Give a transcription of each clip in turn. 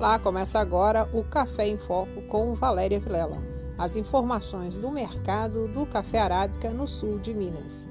Olá, começa agora o Café em Foco com Valéria Vilela. As informações do mercado do café arábica no sul de Minas.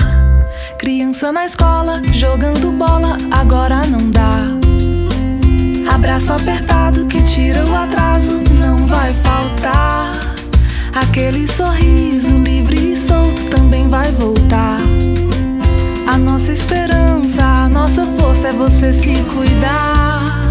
Criança na escola, jogando bola, agora não dá. Abraço apertado que tira o atraso, não vai faltar. Aquele sorriso livre e solto também vai voltar. A nossa esperança, a nossa força é você se cuidar.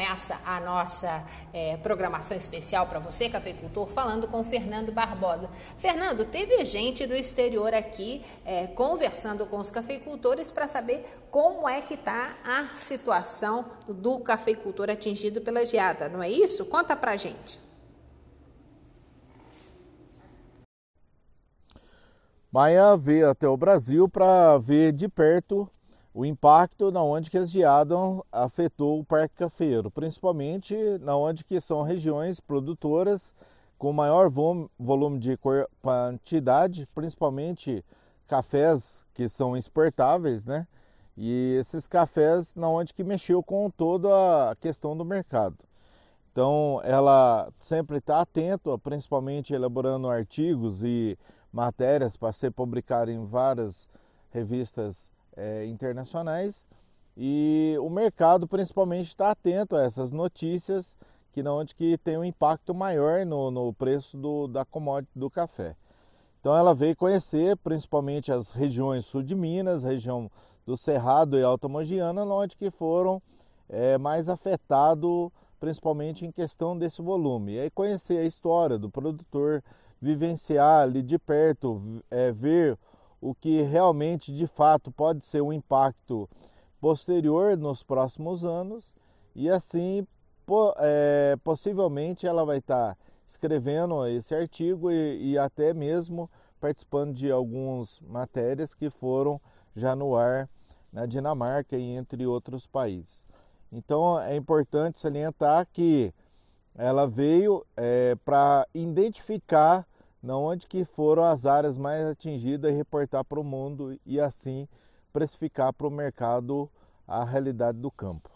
Começa a nossa é, programação especial para você, cafeicultor, falando com Fernando Barbosa. Fernando, teve gente do exterior aqui é, conversando com os cafeicultores para saber como é que está a situação do cafeicultor atingido pela geada, não é isso? Conta para gente. Maia veio até o Brasil para ver de perto o impacto na onde que a geada afetou o parque cafeiro, principalmente na onde que são regiões produtoras com maior volume de quantidade, principalmente cafés que são exportáveis, né? E esses cafés na onde que mexeu com toda a questão do mercado. Então, ela sempre está atenta, principalmente elaborando artigos e matérias para ser publicado em várias revistas é, internacionais e o mercado principalmente está atento a essas notícias que não onde que tem um impacto maior no, no preço do, da commodity do café. Então ela veio conhecer principalmente as regiões sul de Minas, região do Cerrado e Alta Mogiana, onde que foram é, mais afetados principalmente em questão desse volume. E aí conhecer a história do produtor, vivenciar ali de perto, é, ver o que realmente de fato pode ser um impacto posterior nos próximos anos e assim po, é, possivelmente ela vai estar escrevendo esse artigo e, e até mesmo participando de algumas matérias que foram já no ar na Dinamarca e entre outros países. Então é importante salientar que ela veio é, para identificar na onde que foram as áreas mais atingidas e reportar para o mundo e assim precificar para o mercado a realidade do campo.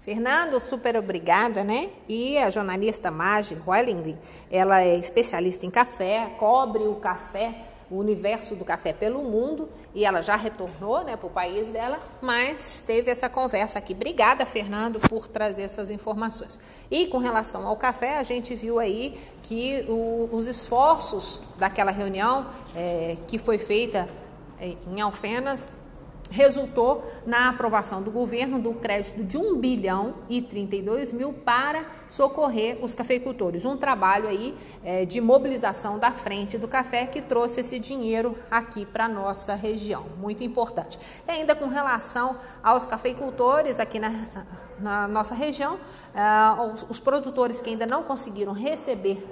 Fernando, super obrigada, né? E a jornalista Marge Weiling, ela é especialista em café, cobre o café, o universo do café pelo mundo e ela já retornou, né, para o país dela, mas teve essa conversa aqui. Obrigada, Fernando, por trazer essas informações. E com relação ao café, a gente viu aí que o, os esforços daquela reunião é, que foi feita é, em Alfenas resultou na aprovação do governo do crédito de 1 bilhão e 32 mil para socorrer os cafeicultores. Um trabalho aí é, de mobilização da frente do café que trouxe esse dinheiro aqui para nossa região. Muito importante. E ainda com relação aos cafeicultores aqui na, na nossa região, uh, os, produtores que ainda não conseguiram receber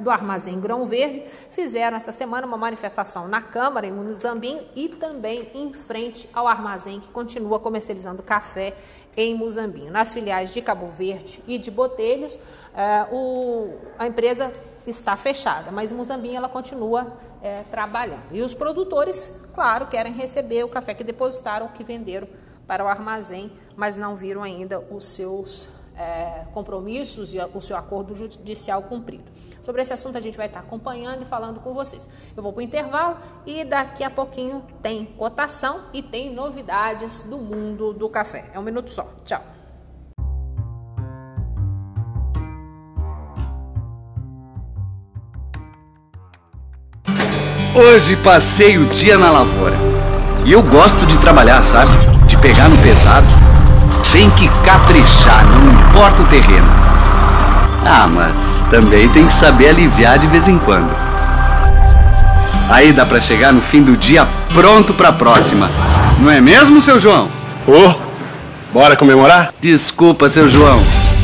do armazém Grão Verde fizeram essa semana uma manifestação na Câmara, em Muzambinho, e também em frente ao armazém que continua comercializando café em Muzambinho. Nas filiais de Cabo Verde e de Botelhos, o, a empresa está fechada, mas em Muzambinho ela continua é, trabalhando. E os produtores, claro, querem receber o café que depositaram, que venderam para o armazém, mas não viram ainda os seus é, compromissos e o seu acordo judicial cumprido. Sobre esse assunto a gente vai estar acompanhando e falando com vocês. Eu vou para o intervalo e daqui a pouquinho tem cotação e tem novidades do mundo do café. É um minuto só. Tchau. Hoje passei o dia na lavoura. E eu gosto de trabalhar, sabe? Pegar no pesado, tem que caprichar, não importa o terreno. Ah, mas também tem que saber aliviar de vez em quando. Aí dá para chegar no fim do dia pronto para a próxima. Não é mesmo, seu João? Ô, oh, bora comemorar? Desculpa, seu João.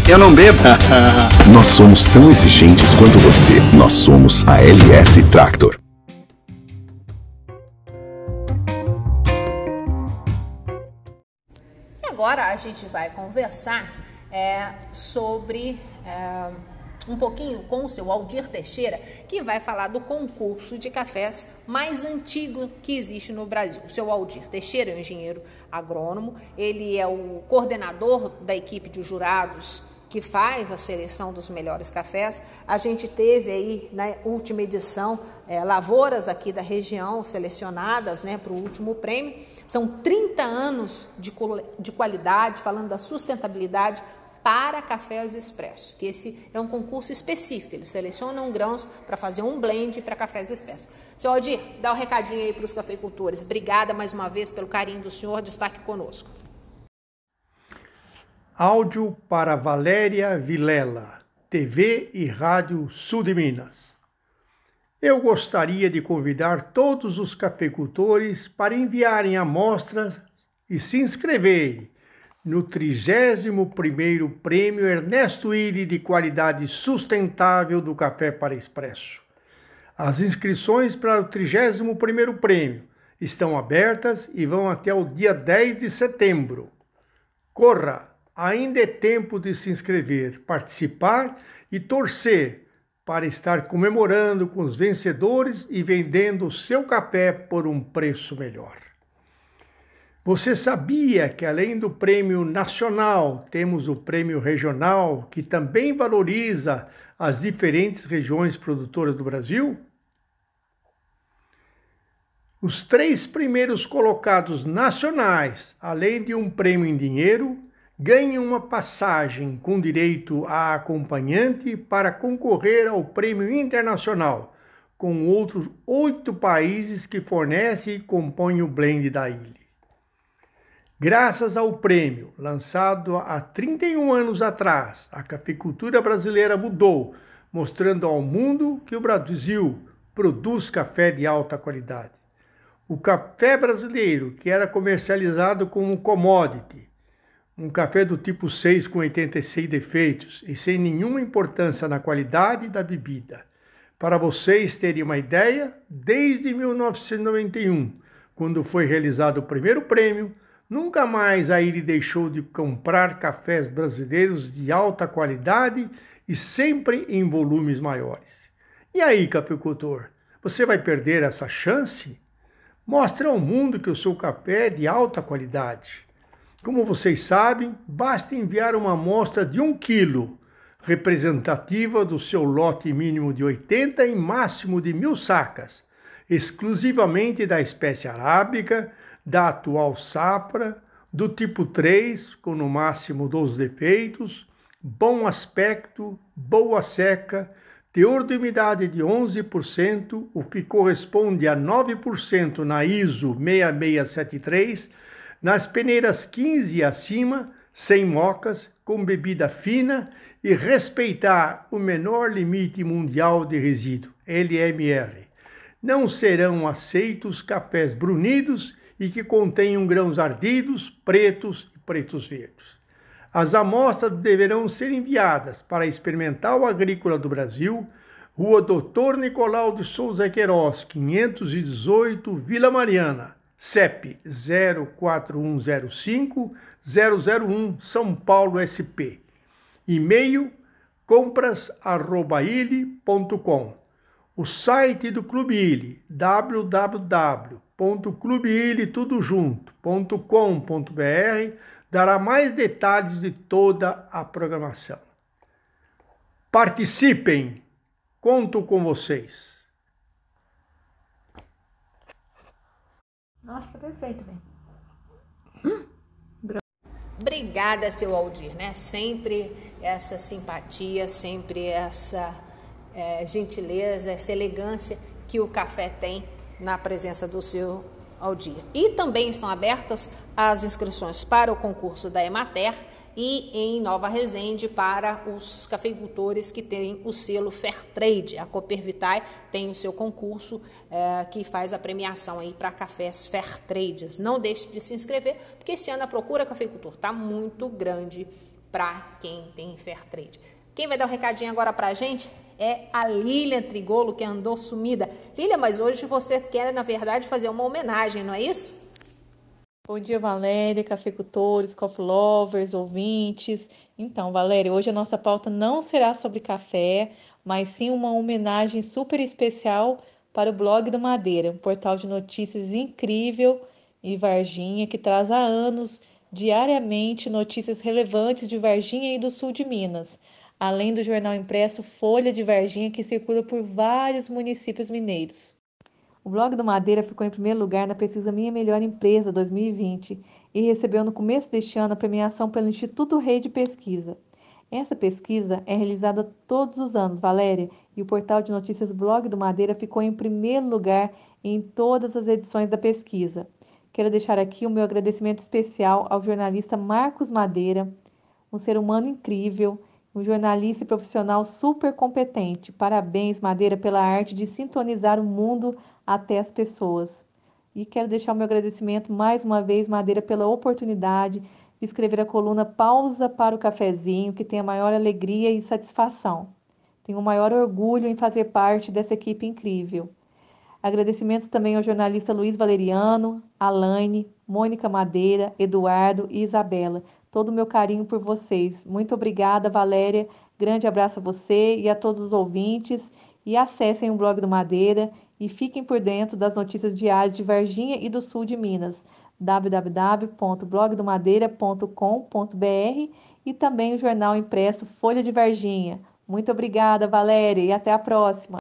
Eu não bebo. Nós somos tão exigentes quanto você. Nós somos a LS Tractor. Agora a gente vai conversar é, sobre é, um pouquinho com o seu Aldir Teixeira, que vai falar do concurso de cafés mais antigo que existe no Brasil. O seu Aldir Teixeira é um engenheiro agrônomo, ele é o coordenador da equipe de jurados que faz a seleção dos melhores cafés. A gente teve aí na última edição é, lavouras aqui da região selecionadas né, para o último prêmio. São 30 anos de, de qualidade, falando da sustentabilidade para cafés expresso, que esse é um concurso específico, eles selecionam grãos para fazer um blend para cafés expressos. Senhor Aldir, dá um recadinho aí para os cafeicultores. Obrigada mais uma vez pelo carinho do senhor de estar aqui conosco. Áudio para Valéria Vilela, TV e Rádio Sul de Minas. Eu gostaria de convidar todos os cafeicultores para enviarem amostras e se inscreverem no 31º Prêmio Ernesto Willi de Qualidade Sustentável do Café para Expresso. As inscrições para o 31º Prêmio estão abertas e vão até o dia 10 de setembro. Corra! Ainda é tempo de se inscrever, participar e torcer para estar comemorando com os vencedores e vendendo o seu café por um preço melhor. Você sabia que além do prêmio nacional, temos o prêmio regional, que também valoriza as diferentes regiões produtoras do Brasil? Os três primeiros colocados nacionais, além de um prêmio em dinheiro, ganhe uma passagem com direito a acompanhante para concorrer ao Prêmio Internacional, com outros oito países que fornecem e compõem o blend da ilha. Graças ao prêmio, lançado há 31 anos atrás, a cafeicultura brasileira mudou, mostrando ao mundo que o Brasil produz café de alta qualidade. O café brasileiro, que era comercializado como commodity, um café do tipo 6 com 86 defeitos e sem nenhuma importância na qualidade da bebida. Para vocês terem uma ideia, desde 1991, quando foi realizado o primeiro prêmio, nunca mais a Ilha deixou de comprar cafés brasileiros de alta qualidade e sempre em volumes maiores. E aí, cafeicultor, você vai perder essa chance? Mostre ao mundo que o seu café é de alta qualidade. Como vocês sabem, basta enviar uma amostra de um quilo, representativa do seu lote mínimo de 80 e máximo de mil sacas, exclusivamente da espécie arábica, da atual safra, do tipo 3, com no máximo 12 defeitos, bom aspecto, boa seca, teor de umidade de 11%, o que corresponde a 9% na ISO 6673, nas peneiras 15 e acima, sem mocas, com bebida fina e respeitar o menor limite mundial de resíduo, LMR. Não serão aceitos cafés brunidos e que contenham grãos ardidos, pretos e pretos verdes. As amostras deverão ser enviadas para Experimental Agrícola do Brasil, Rua Doutor Nicolau de Souza Queiroz, 518, Vila Mariana, CEP 04105 001 São Paulo SP. E-mail compras@ile.com. O site do Clube Ile www.clubeile.com.br dará mais detalhes de toda a programação. Participem! Conto com vocês! Nossa, tá perfeito. Hum? Obrigada, seu Aldir, né? Sempre essa simpatia, sempre essa é, gentileza, essa elegância que o café tem na presença do seu ao dia. E também estão abertas as inscrições para o concurso da Emater e em Nova Resende para os cafeicultores que têm o selo Fairtrade. A Coopervitae tem o seu concurso é, que faz a premiação aí para cafés Fairtrades. Não deixe de se inscrever, porque esse ano a procura cafeicultor está muito grande para quem tem Fairtrade. Quem vai dar o um recadinho agora para a gente é a Lilian Trigolo, que andou sumida. Lilian, mas hoje você quer, na verdade, fazer uma homenagem, não é isso? Bom dia, Valéria, cafeicultores, coffee lovers, ouvintes. Então, Valéria, hoje a nossa pauta não será sobre café, mas sim uma homenagem super especial para o blog do Madeira, um portal de notícias incrível e Varginha que traz há anos diariamente notícias relevantes de Varginha e do sul de Minas além do jornal impresso Folha de Varginha, que circula por vários municípios mineiros. O blog do Madeira ficou em primeiro lugar na pesquisa Minha Melhor Empresa 2020 e recebeu no começo deste ano a premiação pelo Instituto Rei de Pesquisa. Essa pesquisa é realizada todos os anos, Valéria, e o portal de notícias Blog do Madeira ficou em primeiro lugar em todas as edições da pesquisa. Quero deixar aqui o meu agradecimento especial ao jornalista Marcos Madeira, um ser humano incrível um jornalista e profissional super competente. Parabéns, Madeira, pela arte de sintonizar o mundo até as pessoas. E quero deixar o meu agradecimento mais uma vez, Madeira, pela oportunidade de escrever a coluna Pausa para o Cafezinho, que tem a maior alegria e satisfação. Tenho o maior orgulho em fazer parte dessa equipe incrível. Agradecimentos também ao jornalista Luiz Valeriano, Alaine, Mônica Madeira, Eduardo e Isabela todo o meu carinho por vocês. Muito obrigada, Valéria. Grande abraço a você e a todos os ouvintes. E acessem o blog do Madeira e fiquem por dentro das notícias diárias de Varginha e do sul de Minas. www.blogdomadeira.com.br e também o jornal impresso Folha de Varginha. Muito obrigada, Valéria, e até a próxima.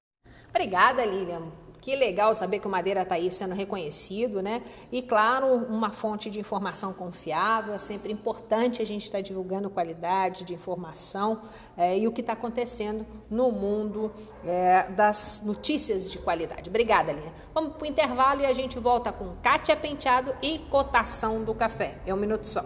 Obrigada, Lilian. Que legal saber que o Madeira está aí sendo reconhecido, né? E claro, uma fonte de informação confiável, é sempre importante a gente estar tá divulgando qualidade de informação é, e o que está acontecendo no mundo é, das notícias de qualidade. Obrigada, Linha. Vamos para o intervalo e a gente volta com Kátia Penteado e cotação do café. É um minuto só.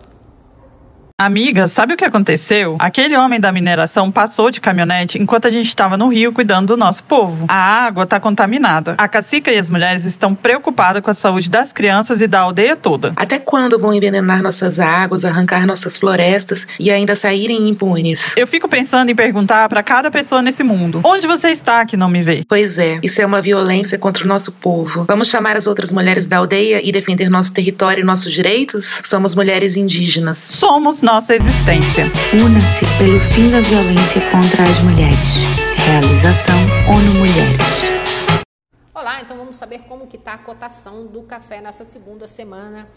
Amiga, sabe o que aconteceu? Aquele homem da mineração passou de caminhonete enquanto a gente estava no rio cuidando do nosso povo. A água está contaminada. A cacica e as mulheres estão preocupadas com a saúde das crianças e da aldeia toda. Até quando vão envenenar nossas águas, arrancar nossas florestas e ainda saírem impunes? Eu fico pensando em perguntar para cada pessoa nesse mundo: onde você está que não me vê? Pois é, isso é uma violência contra o nosso povo. Vamos chamar as outras mulheres da aldeia e defender nosso território e nossos direitos? Somos mulheres indígenas. Somos nossa existência. Una-se pelo fim da violência contra as mulheres. Realização ONU Mulheres. Olá, então vamos saber como que está a cotação do café nessa segunda semana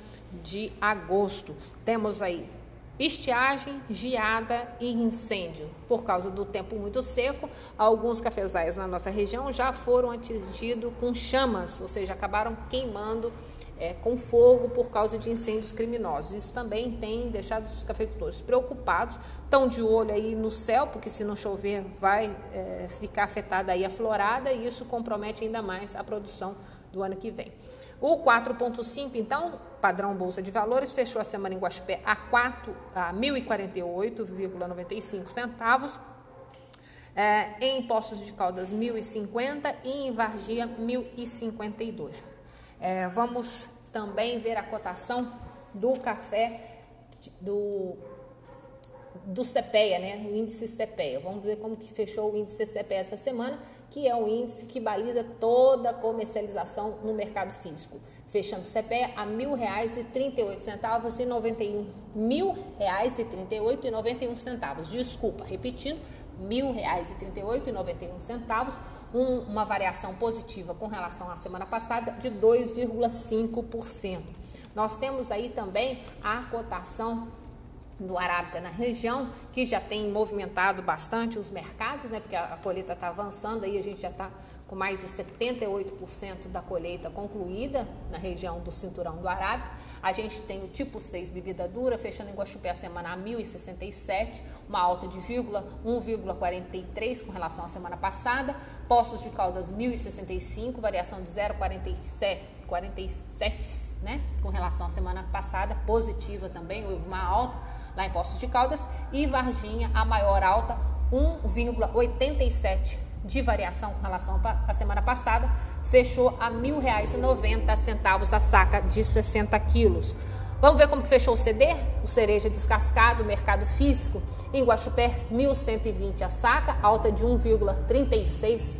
de agosto. Temos aí estiagem, geada e incêndio. Por causa do tempo muito seco, alguns cafezais na nossa região já foram atingidos com chamas, ou seja, acabaram queimando é, com fogo por causa de incêndios criminosos. Isso também tem deixado os cafeicultores preocupados, estão de olho aí no céu, porque se não chover vai é, ficar afetada aí a florada e isso compromete ainda mais a produção do ano que vem. O 4,5, então, padrão Bolsa de Valores, fechou a semana em Guaxupé a, 4, a 1.048,95 centavos. É, em Poços de Caldas, 1.050 e em Vargia, 1.052. É, vamos também ver a cotação do café do, do CPEA, né? O índice CPEA. Vamos ver como que fechou o índice CPEA essa semana, que é o índice que baliza toda a comercialização no mercado físico. Fechando o CPEA a R$ 1.038,91 e 91 mil reais e 38 e 91 centavos. Desculpa, repetindo, R$ 1.038,91 um, uma variação positiva com relação à semana passada de 2,5%. Nós temos aí também a cotação do Arábica na região, que já tem movimentado bastante os mercados, né? Porque a, colheita está avançando aí, a gente já está com mais de 78% da colheita concluída na região do cinturão do Arábica. A gente tem o tipo 6 bebida dura, fechando em Guaxupé a semana a 1.067, uma alta de 1,43 com relação à semana passada. Poços de Caldas 1.065, variação de 0,47 47, né, com relação à semana passada, positiva também, houve uma alta lá em Poços de Caldas. E Varginha, a maior alta, 1,87 de variação com relação à semana passada, fechou a R$ 1.090 a saca de 60 quilos. Vamos ver como que fechou o CD? O cereja descascado, mercado físico, em Guaxupé, 1.120 a saca, alta de 1,36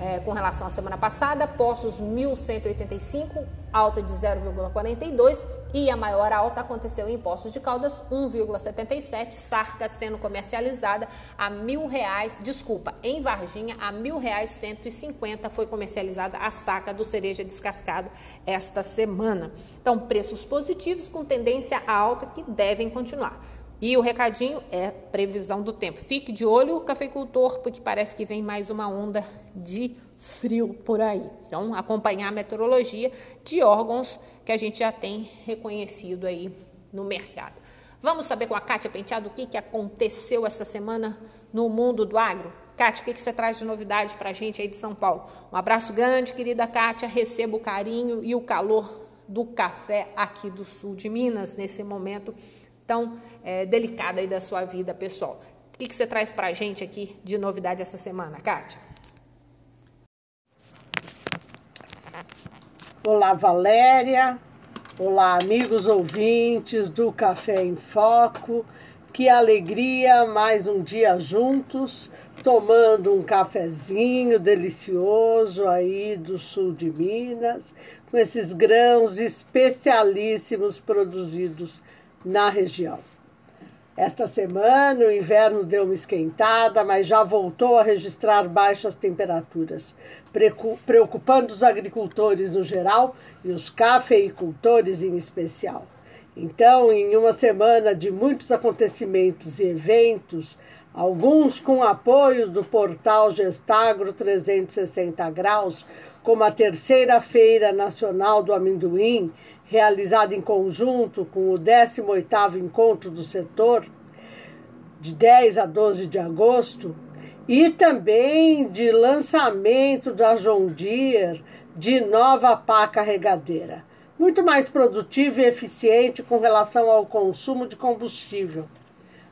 é, com relação à semana passada, Poços 1.185, alta de 0,42 e a maior alta aconteceu em Poços de Caldas, 1,77, Sarca sendo comercializada a mil reais, desculpa, em Varginha a mil reais 150 foi comercializada a saca do cereja descascado esta semana. Então, preços positivos com tendência alta que devem continuar. E o recadinho é previsão do tempo. Fique de olho, cafeicultor, porque parece que vem mais uma onda de frio por aí. Então, acompanhar a meteorologia de órgãos que a gente já tem reconhecido aí no mercado. Vamos saber com a Kátia Penteado o que, que aconteceu essa semana no mundo do agro? Kátia, o que, que você traz de novidade para a gente aí de São Paulo? Um abraço grande, querida Kátia. Receba o carinho e o calor do café aqui do sul de Minas nesse momento tão é, delicado aí da sua vida pessoal. O que, que você traz para a gente aqui de novidade essa semana, Kátia? Olá, Valéria. Olá, amigos ouvintes do Café em Foco. Que alegria, mais um dia juntos, tomando um cafezinho delicioso aí do sul de Minas, com esses grãos especialíssimos produzidos na região. Esta semana o inverno deu uma esquentada, mas já voltou a registrar baixas temperaturas, preocupando os agricultores no geral e os cafeicultores em especial. Então, em uma semana de muitos acontecimentos e eventos, alguns com apoio do portal Gestagro 360 Graus, como a terceira Feira Nacional do Amendoim realizado em conjunto com o 18º Encontro do Setor, de 10 a 12 de agosto, e também de lançamento da John Deere de nova pá carregadeira. muito mais produtivo e eficiente com relação ao consumo de combustível.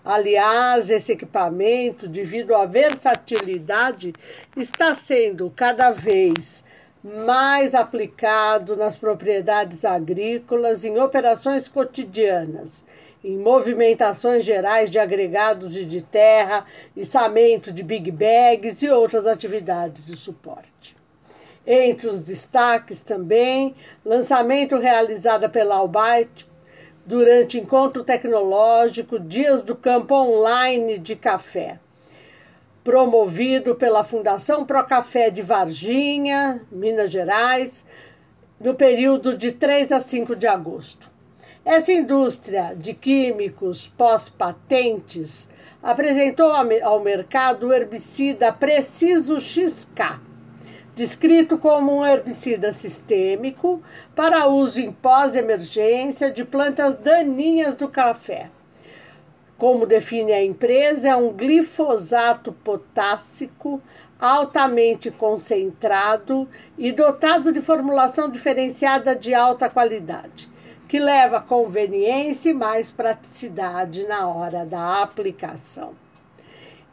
Aliás, esse equipamento, devido à versatilidade, está sendo cada vez mais aplicado nas propriedades agrícolas, em operações cotidianas, em movimentações gerais de agregados e de terra, içamento de big bags e outras atividades de suporte. Entre os destaques também, lançamento realizado pela Albite durante encontro tecnológico Dias do Campo Online de Café promovido pela Fundação Procafé de Varginha, Minas Gerais, no período de 3 a 5 de agosto. Essa indústria de químicos pós-patentes apresentou ao mercado o herbicida Preciso XK, descrito como um herbicida sistêmico para uso em pós-emergência de plantas daninhas do café como define a empresa, é um glifosato potássico altamente concentrado e dotado de formulação diferenciada de alta qualidade, que leva conveniência e mais praticidade na hora da aplicação.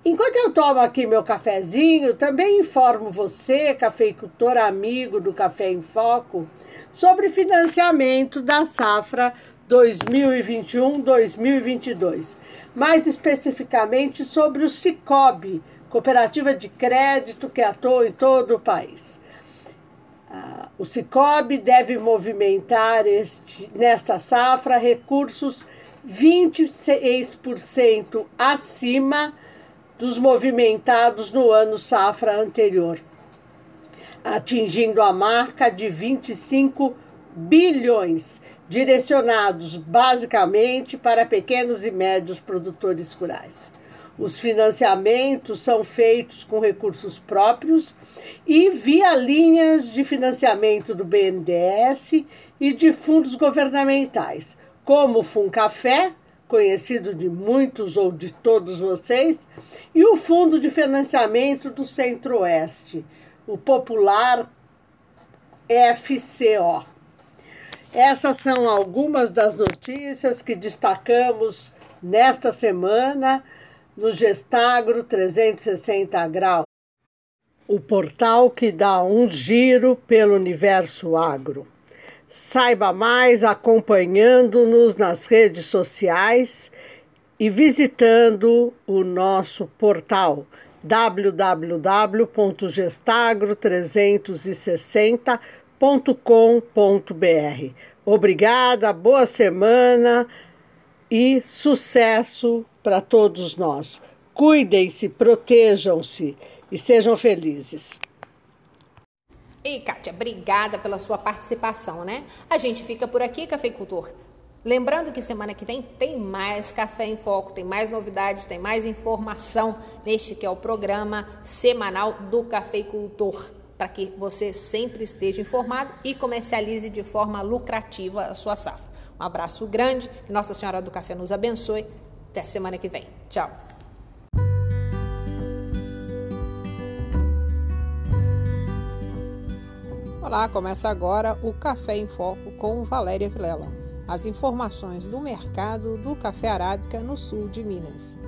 Enquanto eu tomo aqui meu cafezinho, também informo você, cafeicultor amigo do Café em Foco, sobre financiamento da safra 2021-2022, mais especificamente sobre o Cicobi, cooperativa de crédito que atua em todo o país. Ah, o Cicobi deve movimentar este, nesta safra recursos 26% acima dos movimentados no ano safra anterior, atingindo a marca de 25 bilhões direcionados basicamente para pequenos e médios produtores rurais. Os financiamentos são feitos com recursos próprios e via linhas de financiamento do BNDES e de fundos governamentais, como o Funcafé, conhecido de muitos ou de todos vocês, e o Fundo de Financiamento do Centro-Oeste, o popular FCO. Essas são algumas das notícias que destacamos nesta semana no Gestagro 360 Graus, o portal que dá um giro pelo universo agro. Saiba mais acompanhando-nos nas redes sociais e visitando o nosso portal www.gestagro360.com www.cultura.com.br. Obrigada, boa semana e sucesso para todos nós. Cuidem-se, protejam-se e sejam felizes. E Kátia, obrigada pela sua participação, né? A gente fica por aqui, Cafeicultor. Lembrando que semana que vem tem mais Café em Foco, tem mais novidades, tem mais informação neste que é o programa semanal do Cafeicultor para que você sempre esteja informado e comercialize de forma lucrativa a sua safra. Um abraço grande, Nossa Senhora do Café nos abençoe. Até semana que vem. Tchau. Olá, começa agora o Café em Foco com Valéria Vilela. As informações do mercado do café arábica no sul de Minas.